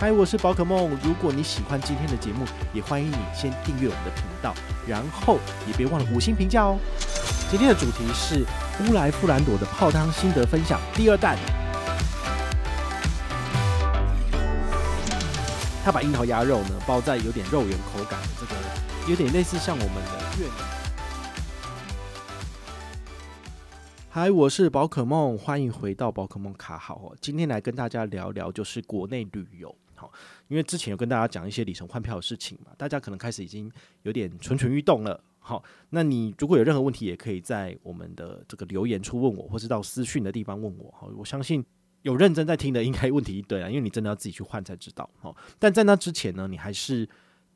嗨，我是宝可梦。如果你喜欢今天的节目，也欢迎你先订阅我们的频道，然后也别忘了五星评价哦。今天的主题是乌来富兰朵的泡汤心得分享第二弹。他把樱桃鸭肉呢包在有点肉圆口感的这个，有点类似像我们的越南。嗨，我是宝可梦，欢迎回到宝可梦卡好哦。今天来跟大家聊聊就是国内旅游，好，因为之前有跟大家讲一些里程换票的事情嘛，大家可能开始已经有点蠢蠢欲动了。好，那你如果有任何问题，也可以在我们的这个留言处问我，或是到私讯的地方问我。好，我相信有认真在听的，应该问题一堆啊，因为你真的要自己去换才知道。好，但在那之前呢，你还是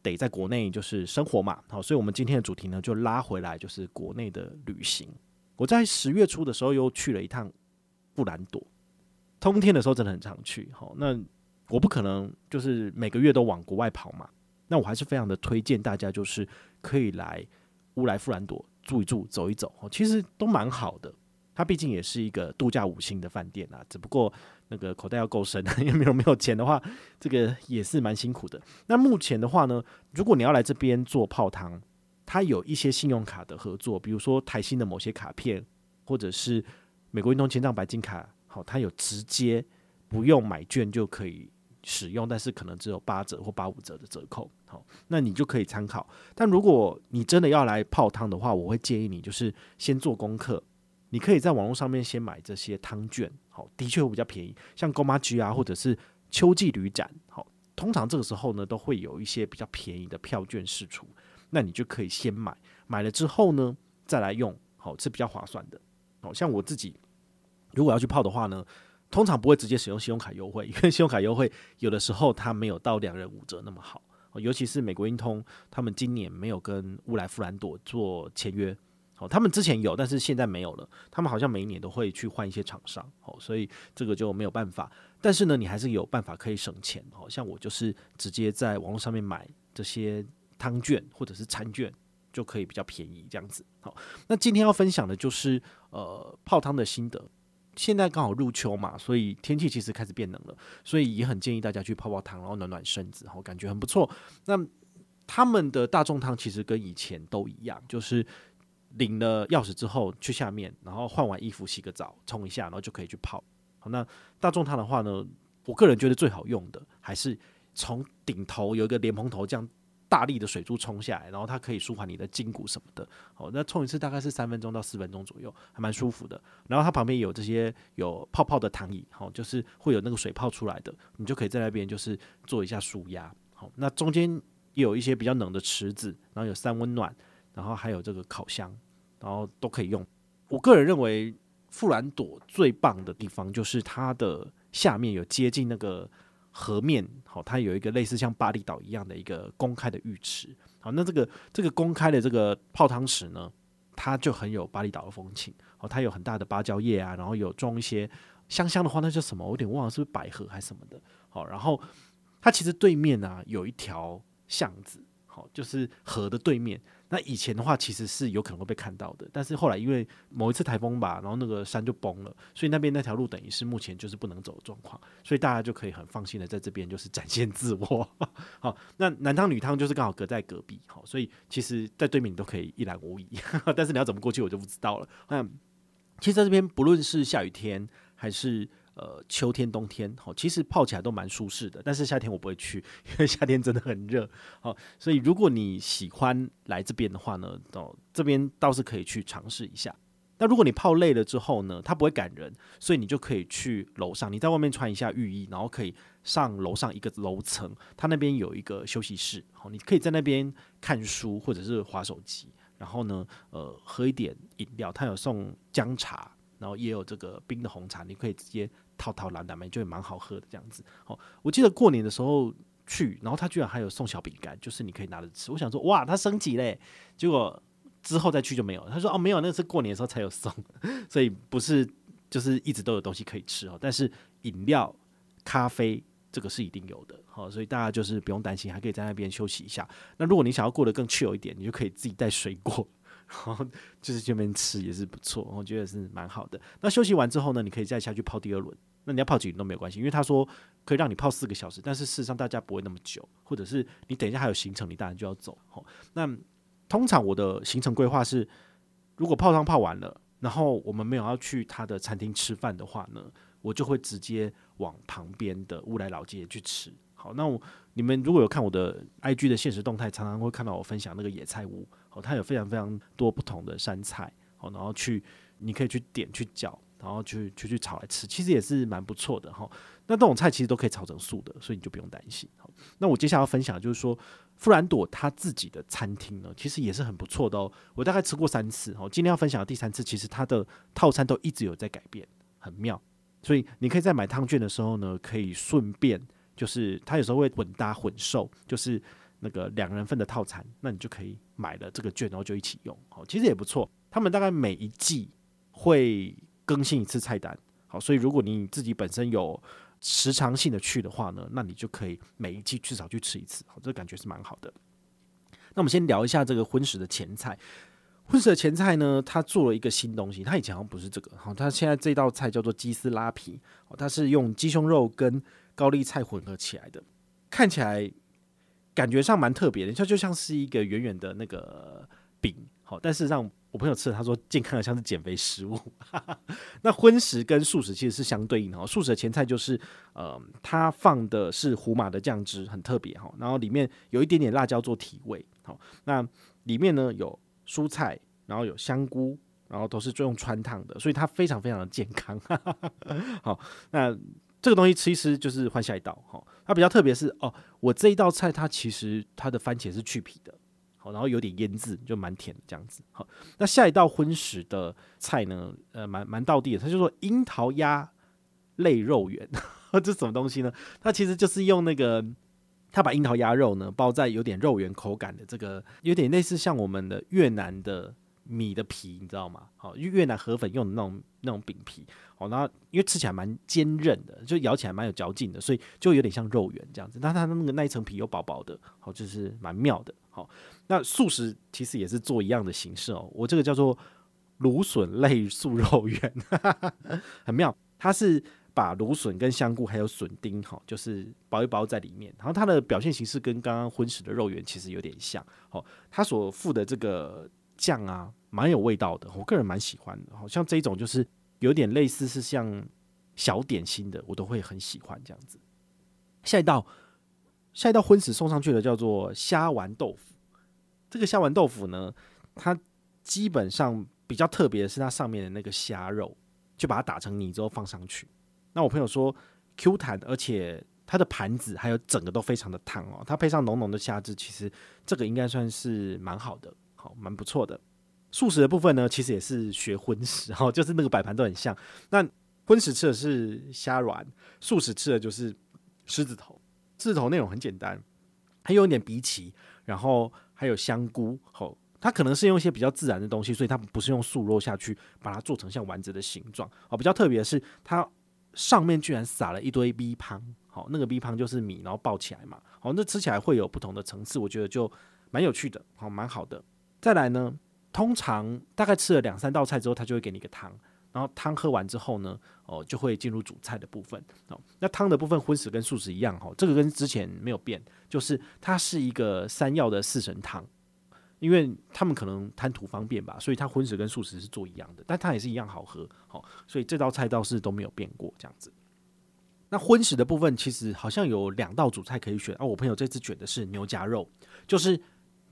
得在国内就是生活嘛。好，所以我们今天的主题呢，就拉回来就是国内的旅行。我在十月初的时候又去了一趟布兰朵，冬天的时候真的很常去。好，那我不可能就是每个月都往国外跑嘛，那我还是非常的推荐大家，就是可以来乌来富兰朵住一住、走一走。其实都蛮好的。它毕竟也是一个度假五星的饭店啊，只不过那个口袋要够深，因为没有没有钱的话，这个也是蛮辛苦的。那目前的话呢，如果你要来这边做泡汤。它有一些信用卡的合作，比如说台新的某些卡片，或者是美国运通千账白金卡，好，它有直接不用买券就可以使用，但是可能只有八折或八五折的折扣，好，那你就可以参考。但如果你真的要来泡汤的话，我会建议你就是先做功课，你可以在网络上面先买这些汤券，好，的确会比较便宜，像购妈居啊，或者是秋季旅展，好，通常这个时候呢都会有一些比较便宜的票券释出。那你就可以先买，买了之后呢，再来用，好，是比较划算的。好，像我自己如果要去泡的话呢，通常不会直接使用信用卡优惠，因为信用卡优惠有的时候它没有到两人五折那么好。尤其是美国运通，他们今年没有跟乌来富兰朵做签约，好，他们之前有，但是现在没有了。他们好像每一年都会去换一些厂商，好，所以这个就没有办法。但是呢，你还是有办法可以省钱。好，像我就是直接在网络上面买这些。汤券或者是餐券就可以比较便宜，这样子。好，那今天要分享的就是呃泡汤的心得。现在刚好入秋嘛，所以天气其实开始变冷了，所以也很建议大家去泡泡汤，然后暖暖身子，然后，感觉很不错。那他们的大众汤其实跟以前都一样，就是领了钥匙之后去下面，然后换完衣服洗个澡，冲一下，然后就可以去泡。好，那大众汤的话呢，我个人觉得最好用的还是从顶头有一个莲蓬头这样。大力的水柱冲下来，然后它可以舒缓你的筋骨什么的。好，那冲一次大概是三分钟到四分钟左右，还蛮舒服的。然后它旁边有这些有泡泡的躺椅，好，就是会有那个水泡出来的，你就可以在那边就是做一下舒压。好，那中间有一些比较冷的池子，然后有三温暖，然后还有这个烤箱，然后都可以用。我个人认为富兰朵最棒的地方就是它的下面有接近那个。河面好，它有一个类似像巴厘岛一样的一个公开的浴池。好，那这个这个公开的这个泡汤池呢，它就很有巴厘岛的风情。哦，它有很大的芭蕉叶啊，然后有种一些香香的花，那叫什么？我有点忘了，是不是百合还是什么的？好，然后它其实对面啊有一条巷子，好，就是河的对面。那以前的话，其实是有可能会被看到的，但是后来因为某一次台风吧，然后那个山就崩了，所以那边那条路等于是目前就是不能走的状况，所以大家就可以很放心的在这边就是展现自我。好，那男汤女汤就是刚好隔在隔壁，好，所以其实在对面你都可以一览无遗，但是你要怎么过去我就不知道了。那其实在这边不论是下雨天还是。呃，秋天、冬天，好，其实泡起来都蛮舒适的。但是夏天我不会去，因为夏天真的很热。好，所以如果你喜欢来这边的话呢，哦，这边倒是可以去尝试一下。那如果你泡累了之后呢，它不会赶人，所以你就可以去楼上，你在外面穿一下浴衣，然后可以上楼上一个楼层，它那边有一个休息室，好，你可以在那边看书或者是滑手机，然后呢，呃，喝一点饮料，它有送姜茶。然后也有这个冰的红茶，你可以直接套套蓝蓝莓，就蛮好喝的这样子。哦，我记得过年的时候去，然后他居然还有送小饼干，就是你可以拿着吃。我想说，哇，他升级嘞！结果之后再去就没有。他说，哦，没有，那是过年的时候才有送，所以不是就是一直都有东西可以吃哦。但是饮料、咖啡这个是一定有的，好，所以大家就是不用担心，还可以在那边休息一下。那如果你想要过得更自由一点，你就可以自己带水果。然后就是这边吃也是不错，我觉得是蛮好的。那休息完之后呢，你可以再下去泡第二轮。那你要泡几轮都没有关系，因为他说可以让你泡四个小时，但是事实上大家不会那么久，或者是你等一下还有行程，你当然就要走。好，那通常我的行程规划是，如果泡汤泡完了，然后我们没有要去他的餐厅吃饭的话呢，我就会直接往旁边的乌来老街去吃。好，那我你们如果有看我的 IG 的现实动态，常常会看到我分享那个野菜屋。哦，它有非常非常多不同的山菜，哦，然后去你可以去点去搅，然后去去去炒来吃，其实也是蛮不错的哈。那这种菜其实都可以炒成素的，所以你就不用担心。好，那我接下来要分享的就是说，富兰朵他自己的餐厅呢，其实也是很不错的哦。我大概吃过三次，哦，今天要分享的第三次，其实它的套餐都一直有在改变，很妙。所以你可以在买汤券的时候呢，可以顺便就是他有时候会混搭混售，就是。那个两人份的套餐，那你就可以买了这个券，然后就一起用。好，其实也不错。他们大概每一季会更新一次菜单。好，所以如果你自己本身有时长性的去的话呢，那你就可以每一季至少去吃一次。好，这感觉是蛮好的。那我们先聊一下这个荤食的前菜。荤食的前菜呢，它做了一个新东西。它以前好像不是这个。好，它现在这道菜叫做鸡丝拉皮。好，它是用鸡胸肉跟高丽菜混合起来的，看起来。感觉上蛮特别的，它就像是一个圆圆的那个饼，好，但是让我朋友吃了，他说健康的像是减肥食物。那荤食跟素食其实是相对应的，素食的前菜就是，呃，它放的是胡麻的酱汁，很特别哈，然后里面有一点点辣椒做提味，好，那里面呢有蔬菜，然后有香菇，然后都是用穿烫的，所以它非常非常的健康。好，那。这个东西其实就是换下一道，哈，它比较特别是哦，我这一道菜它其实它的番茄是去皮的，好，然后有点腌制，就蛮甜的这样子，好，那下一道荤食的菜呢，呃，蛮蛮道地的，它就说樱桃鸭类肉圆，这什么东西呢？它其实就是用那个，它把樱桃鸭肉呢包在有点肉圆口感的这个，有点类似像我们的越南的。米的皮你知道吗？好，越南河粉用的那种那种饼皮，好，然后因为吃起来蛮坚韧的，就咬起来蛮有嚼劲的，所以就有点像肉圆这样子。但它的那个那一层皮又薄薄的，好，就是蛮妙的。好，那素食其实也是做一样的形式哦。我这个叫做芦笋类素肉圆，很妙。它是把芦笋跟香菇还有笋丁，哈，就是包一包在里面。然后它的表现形式跟刚刚荤食的肉圆其实有点像。好，它所附的这个。酱啊，蛮有味道的，我个人蛮喜欢的。好像这一种就是有点类似是像小点心的，我都会很喜欢这样子。下一道，下一道荤食送上去的叫做虾丸豆腐。这个虾丸豆腐呢，它基本上比较特别的是它上面的那个虾肉，就把它打成泥之后放上去。那我朋友说 Q 弹，而且它的盘子还有整个都非常的烫哦。它配上浓浓的虾汁，其实这个应该算是蛮好的。好，蛮不错的。素食的部分呢，其实也是学荤食，哈，就是那个摆盘都很像。那荤食吃的是虾软，素食吃的就是狮子头。狮子头内容很简单，还有一点荸荠，然后还有香菇。好，它可能是用一些比较自然的东西，所以它不是用素肉下去把它做成像丸子的形状。哦，比较特别的是，它上面居然撒了一堆米香。好，那个米香就是米，然后爆起来嘛。好，那吃起来会有不同的层次，我觉得就蛮有趣的，好，蛮好的。再来呢，通常大概吃了两三道菜之后，他就会给你一个汤，然后汤喝完之后呢，哦，就会进入主菜的部分。哦，那汤的部分荤食跟素食一样，哈，这个跟之前没有变，就是它是一个山药的四神汤，因为他们可能贪图方便吧，所以它荤食跟素食是做一样的，但它也是一样好喝，好，所以这道菜倒是都没有变过这样子。那荤食的部分其实好像有两道主菜可以选，啊，我朋友这次选的是牛夹肉，就是。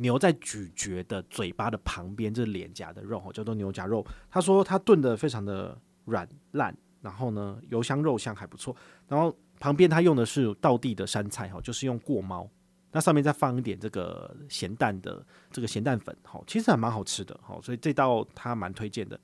牛在咀嚼的嘴巴的旁边，这脸颊的肉叫做牛颊肉。他说他炖的非常的软烂，然后呢油香肉香还不错。然后旁边他用的是道地的山菜哈，就是用过猫，那上面再放一点这个咸蛋的这个咸蛋粉，哈，其实还蛮好吃的，哈，所以这道他蛮推荐的。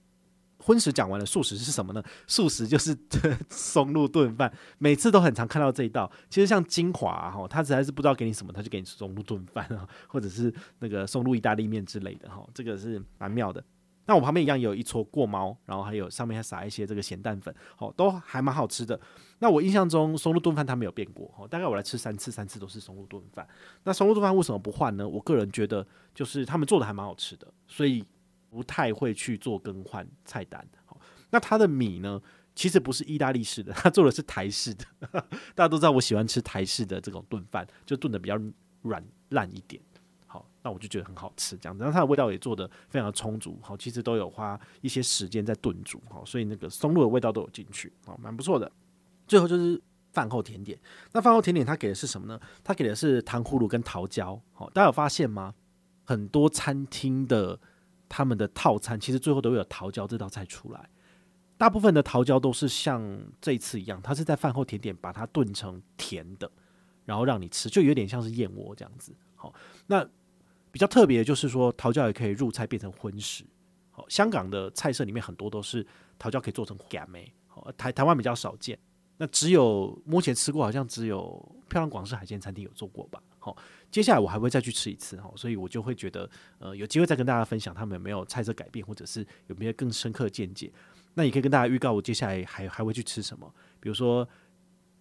荤食讲完了，素食是什么呢？素食就是 松露炖饭，每次都很常看到这一道。其实像金华哈，他实在是不知道给你什么，他就给你松露炖饭啊，或者是那个松露意大利面之类的哈，这个是蛮妙的。那我旁边一样有一撮过猫，然后还有上面还撒一些这个咸蛋粉，好，都还蛮好吃的。那我印象中松露炖饭它没有变过，哈，大概我来吃三次，三次都是松露炖饭。那松露炖饭为什么不换呢？我个人觉得就是他们做的还蛮好吃的，所以不太会去做更换菜单。好，那它的米呢，其实不是意大利式的，它做的是台式的。大家都知道我喜欢吃台式的这种炖饭，就炖的比较软烂一点。好，那我就觉得很好吃，这样子，然后它的味道也做得非常的充足，好，其实都有花一些时间在炖煮，好，所以那个松露的味道都有进去，好，蛮不错的。最后就是饭后甜点，那饭后甜点它给的是什么呢？它给的是糖葫芦跟桃胶，好，大家有发现吗？很多餐厅的他们的套餐其实最后都有桃胶这道菜出来，大部分的桃胶都是像这一次一样，它是在饭后甜点把它炖成甜的，然后让你吃，就有点像是燕窝这样子，好，那。比较特别的就是说，桃胶也可以入菜变成荤食。好，香港的菜色里面很多都是桃胶可以做成咸梅。好，台台湾比较少见。那只有目前吃过，好像只有漂亮广式海鲜餐厅有做过吧。好，接下来我还会再去吃一次。哈，所以我就会觉得，呃，有机会再跟大家分享他们有没有菜色改变，或者是有没有更深刻的见解。那也可以跟大家预告，我接下来还还会去吃什么，比如说。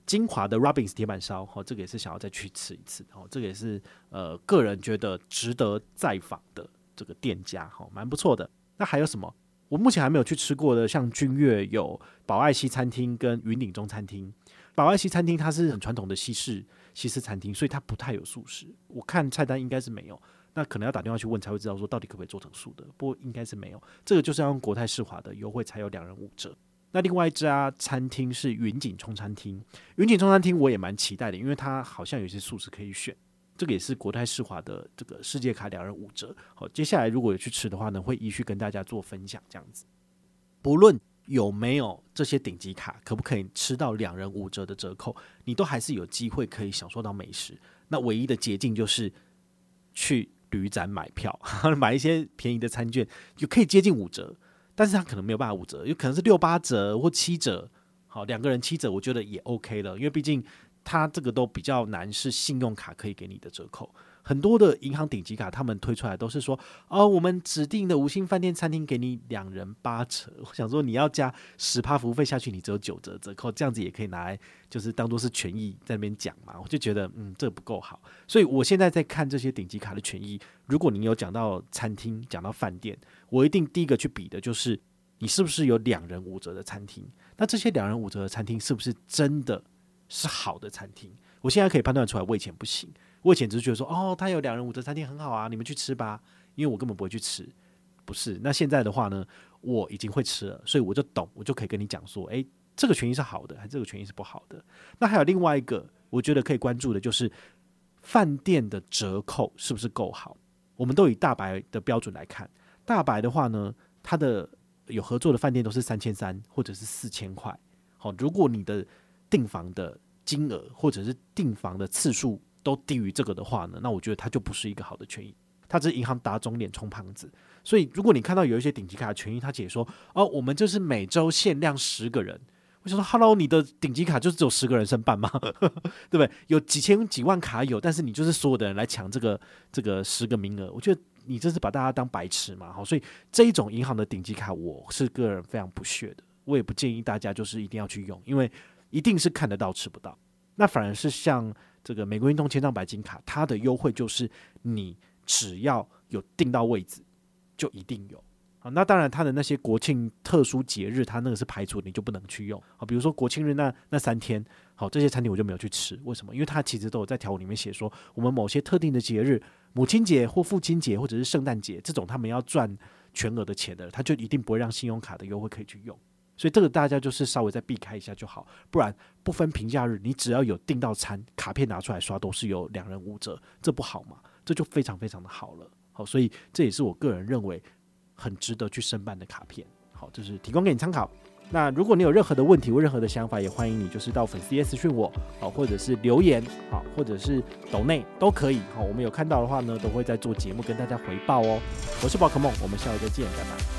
金华的 Robins 铁板烧，哈，这个也是想要再去吃一次，哈，这个也是呃个人觉得值得再访的这个店家，哈，蛮不错的。那还有什么？我目前还没有去吃过的，像君悦有宝爱西餐厅跟云顶中餐厅。宝爱西餐厅它是很传统的西式西式餐厅，所以它不太有素食。我看菜单应该是没有，那可能要打电话去问才会知道说到底可不可以做成素的。不过应该是没有，这个就是要用国泰世华的优惠才有两人五折。那另外一家餐厅是云锦冲餐厅，云锦冲餐厅我也蛮期待的，因为它好像有些素食可以选，这个也是国泰世华的这个世界卡两人五折。好，接下来如果有去吃的话呢，会依序跟大家做分享，这样子。不论有没有这些顶级卡，可不可以吃到两人五折的折扣，你都还是有机会可以享受到美食。那唯一的捷径就是去旅展买票，买一些便宜的餐券，就可以接近五折。但是他可能没有办法五折，有可能是六八折或七折，好，两个人七折，我觉得也 OK 了，因为毕竟他这个都比较难是信用卡可以给你的折扣。很多的银行顶级卡，他们推出来都是说，哦，我们指定的五星饭店餐厅给你两人八折。我想说，你要加十趴服务费下去，你只有九折折扣，这样子也可以拿来就是当做是权益在那边讲嘛。我就觉得，嗯，这不够好。所以我现在在看这些顶级卡的权益，如果你有讲到餐厅、讲到饭店，我一定第一个去比的就是你是不是有两人五折的餐厅。那这些两人五折的餐厅是不是真的是好的餐厅？我现在可以判断出来，我以前不行。我以前只是觉得说，哦，他有两人五折餐厅很好啊，你们去吃吧。因为我根本不会去吃，不是。那现在的话呢，我已经会吃了，所以我就懂，我就可以跟你讲说，诶，这个权益是好的，还这个权益是不好的？那还有另外一个，我觉得可以关注的就是饭店的折扣是不是够好？我们都以大白的标准来看，大白的话呢，它的有合作的饭店都是三千三或者是四千块。好，如果你的订房的金额或者是订房的次数，都低于这个的话呢，那我觉得它就不是一个好的权益，它只是银行打肿脸充胖子。所以如果你看到有一些顶级卡的权益，他解说哦，我们就是每周限量十个人。我想说，Hello，你的顶级卡就是只有十个人申办吗？对不对？有几千几万卡有，但是你就是所有的人来抢这个这个十个名额，我觉得你这是把大家当白痴嘛？好，所以这一种银行的顶级卡，我是个人非常不屑的，我也不建议大家就是一定要去用，因为一定是看得到吃不到，那反而是像。这个美国运动千账白金卡，它的优惠就是你只要有订到位置，就一定有。好，那当然它的那些国庆特殊节日，它那个是排除，你就不能去用。好，比如说国庆日那那三天，好，这些餐厅我就没有去吃。为什么？因为它其实都有在条文里面写说，我们某些特定的节日，母亲节或父亲节或者是圣诞节这种，他们要赚全额的钱的，他就一定不会让信用卡的优惠可以去用。所以这个大家就是稍微再避开一下就好，不然不分平假日，你只要有订到餐，卡片拿出来刷都是有两人五折，这不好吗？这就非常非常的好了。好，所以这也是我个人认为很值得去申办的卡片。好，就是提供给你参考。那如果你有任何的问题或任何的想法，也欢迎你就是到粉丝页私讯我，好，或者是留言，好，或者是抖内都可以。好，我们有看到的话呢，都会在做节目跟大家回报哦。我是宝可梦，我们下回再见，拜拜。